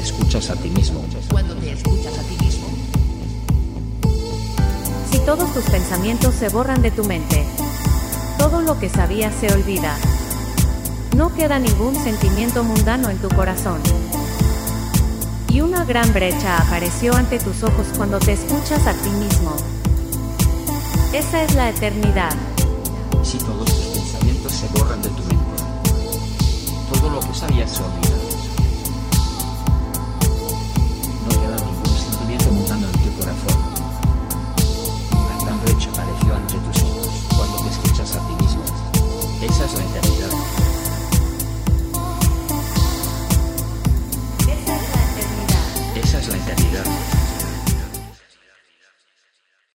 escuchas a ti mismo. Cuando te escuchas a ti mismo. Si todos tus pensamientos se borran de tu mente, todo lo que sabías se olvida. No queda ningún sentimiento mundano en tu corazón. Y una gran brecha apareció ante tus ojos cuando te escuchas a ti mismo. Esa es la eternidad. Si todos tus pensamientos se borran de tu mente, todo lo que sabías se olvida. Gran